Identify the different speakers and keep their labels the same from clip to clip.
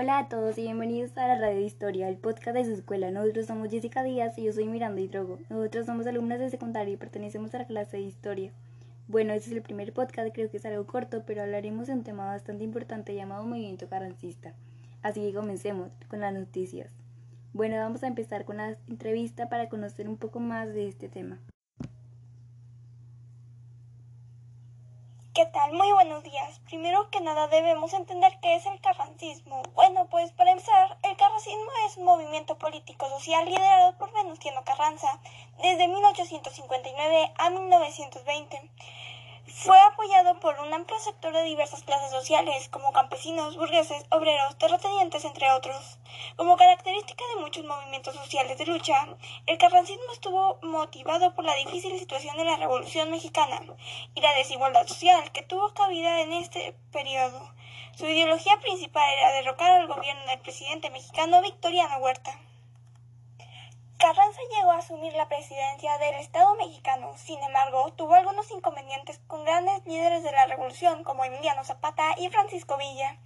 Speaker 1: Hola a todos y bienvenidos a la Radio de Historia, el podcast de su escuela. Nosotros somos Jessica Díaz y yo soy Miranda Hidrogo. Nosotros somos alumnas de secundaria y pertenecemos a la clase de Historia. Bueno, este es el primer podcast, creo que es algo corto, pero hablaremos de un tema bastante importante llamado movimiento carrancista. Así que comencemos con las noticias. Bueno, vamos a empezar con la entrevista para conocer un poco más de este tema.
Speaker 2: ¿Qué Muy buenos días. Primero que nada debemos entender qué es el carrancismo. Bueno, pues para empezar, el carrancismo es un movimiento político social liderado por Venustiano Carranza desde 1859 a 1920 fue apoyado por un amplio sector de diversas clases sociales, como campesinos, burgueses, obreros, terratenientes, entre otros. Como característica de muchos movimientos sociales de lucha, el carrancismo estuvo motivado por la difícil situación de la Revolución Mexicana y la desigualdad social que tuvo cabida en este periodo. Su ideología principal era derrocar al gobierno del presidente mexicano Victoriano Huerta. Carranza llegó a asumir la presidencia del Estado mexicano, sin embargo, tuvo algunos inconvenientes con grandes líderes de la revolución como Emiliano Zapata y Francisco Villa.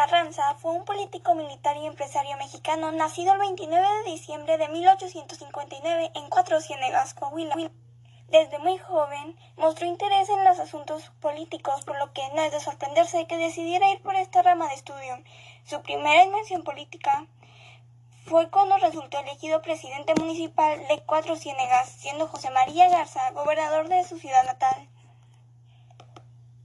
Speaker 2: Carranza fue un político militar y empresario mexicano nacido el 29 de diciembre de 1859 en Cuatro Ciénegas, Coahuila. Desde muy joven mostró interés en los asuntos políticos, por lo que no es de sorprenderse que decidiera ir por esta rama de estudio. Su primera invención política fue cuando resultó elegido presidente municipal de Cuatro Ciénegas, siendo José María Garza gobernador de su ciudad natal.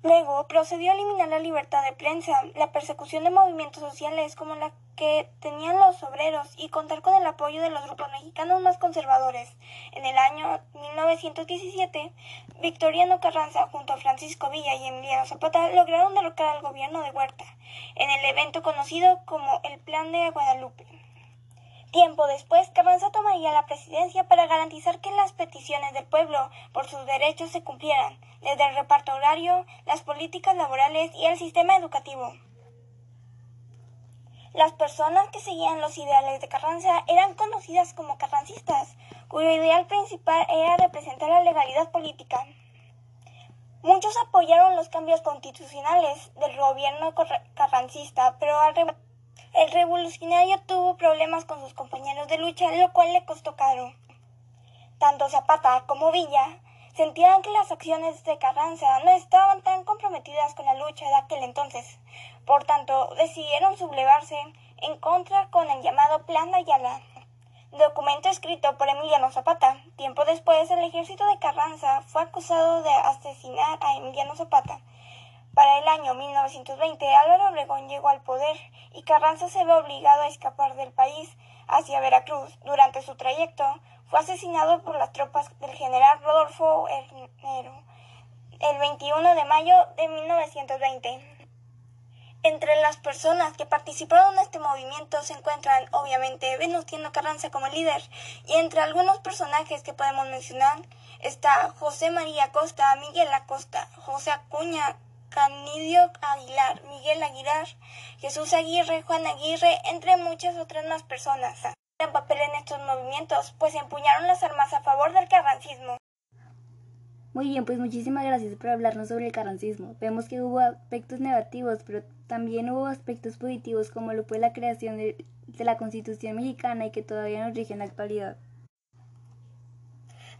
Speaker 2: Luego procedió a eliminar la libertad de prensa, la persecución de movimientos sociales como la que tenían los obreros y contar con el apoyo de los grupos mexicanos más conservadores. En el año 1917, Victoriano Carranza junto a Francisco Villa y Emiliano Zapata lograron derrocar al gobierno de Huerta en el evento conocido como el Plan de Guadalupe. Tiempo después, Carranza tomaría la presidencia para garantizar que las peticiones del pueblo por sus derechos se cumplieran, desde el reparto horario, las políticas laborales y el sistema educativo. Las personas que seguían los ideales de Carranza eran conocidas como carrancistas, cuyo ideal principal era representar la legalidad política. Muchos apoyaron los cambios constitucionales del gobierno carrancista, pero el revolucionario tuvo problemas con sus compañeros de lucha, lo cual le costó caro. Tanto Zapata como Villa sentían que las acciones de Carranza no estaban tan comprometidas con la lucha de aquel entonces. Por tanto, decidieron sublevarse en contra con el llamado Plan de Ayala, documento escrito por Emiliano Zapata. Tiempo después, el ejército de Carranza fue acusado de asesinar a Emiliano Zapata. Para el año 1920, Álvaro Obregón llegó al poder y Carranza se ve obligado a escapar del país hacia Veracruz. Durante su trayecto, fue asesinado por las tropas del general Rodolfo Hernero el 21 de mayo de 1920. Entre las personas que participaron en este movimiento se encuentran, obviamente, Venustiano Carranza como líder, y entre algunos personajes que podemos mencionar está José María Costa, Miguel Acosta, José Acuña, Canidio Aguilar, Miguel Aguilar, Jesús Aguirre, Juan Aguirre, entre muchas otras más personas en papel en estos movimientos, pues empuñaron las armas a favor del carrancismo.
Speaker 1: Muy bien, pues muchísimas gracias por hablarnos sobre el carrancismo. Vemos que hubo aspectos negativos, pero también hubo aspectos positivos como lo fue la creación de, la Constitución mexicana y que todavía nos rige en la actualidad.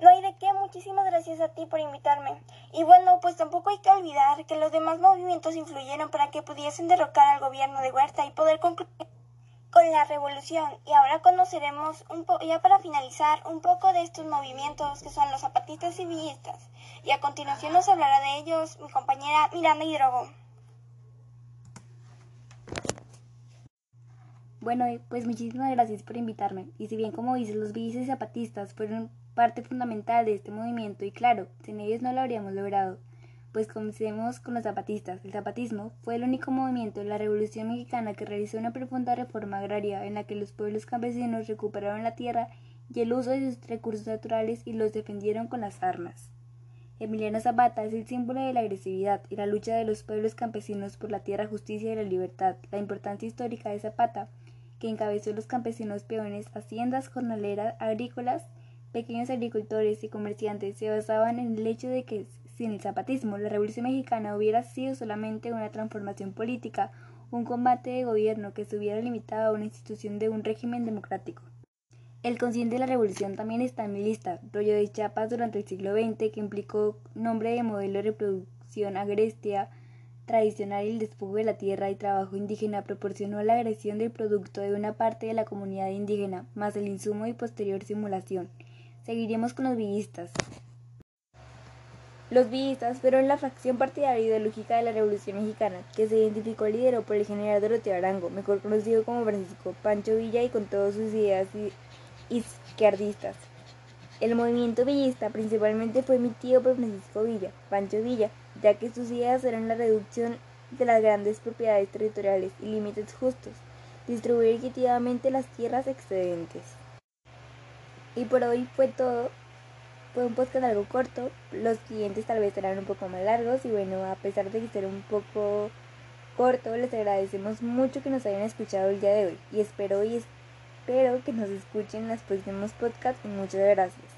Speaker 2: No hay de qué, muchísimas gracias a ti por invitarme. Y bueno, pues tampoco hay que olvidar que los demás movimientos influyeron para que pudiesen derrocar al gobierno de Huerta y poder concluir con la revolución y ahora conoceremos un ya para finalizar, un poco de estos movimientos que son los zapatistas y villistas. Y a continuación nos hablará de ellos mi compañera Miranda Hidrogo.
Speaker 1: Bueno, pues muchísimas gracias por invitarme. Y si bien como dices, los villistas y zapatistas fueron parte fundamental de este movimiento y claro, sin ellos no lo habríamos logrado. Pues comencemos con los zapatistas. El zapatismo fue el único movimiento de la Revolución Mexicana que realizó una profunda reforma agraria en la que los pueblos campesinos recuperaron la tierra y el uso de sus recursos naturales y los defendieron con las armas. Emiliano Zapata es el símbolo de la agresividad y la lucha de los pueblos campesinos por la tierra, justicia y la libertad. La importancia histórica de Zapata, que encabezó los campesinos peones, haciendas jornaleras, agrícolas, pequeños agricultores y comerciantes, se basaban en el hecho de que sin el zapatismo, la Revolución Mexicana hubiera sido solamente una transformación política, un combate de gobierno que se hubiera limitado a una institución de un régimen democrático. El consciente de la revolución también está en mi lista, rollo de Chiapas durante el siglo XX, que implicó nombre de modelo de reproducción agrestia tradicional y el despojo de la tierra y trabajo indígena proporcionó la agresión del producto de una parte de la comunidad indígena, más el insumo y posterior simulación. Seguiremos con los villistas. Los villistas fueron la facción partidaria ideológica de la Revolución Mexicana, que se identificó lideró por el general Doroteo Arango, mejor conocido como Francisco Pancho Villa y con todas sus ideas izquierdistas. El movimiento villista principalmente fue emitido por Francisco Villa, Pancho Villa, ya que sus ideas eran la reducción de las grandes propiedades territoriales y límites justos, distribuir equitativamente las tierras excedentes. Y por hoy fue todo. Fue un podcast algo corto, los siguientes tal vez serán un poco más largos y bueno, a pesar de que será un poco corto, les agradecemos mucho que nos hayan escuchado el día de hoy y espero y espero que nos escuchen en los próximos podcasts y muchas gracias.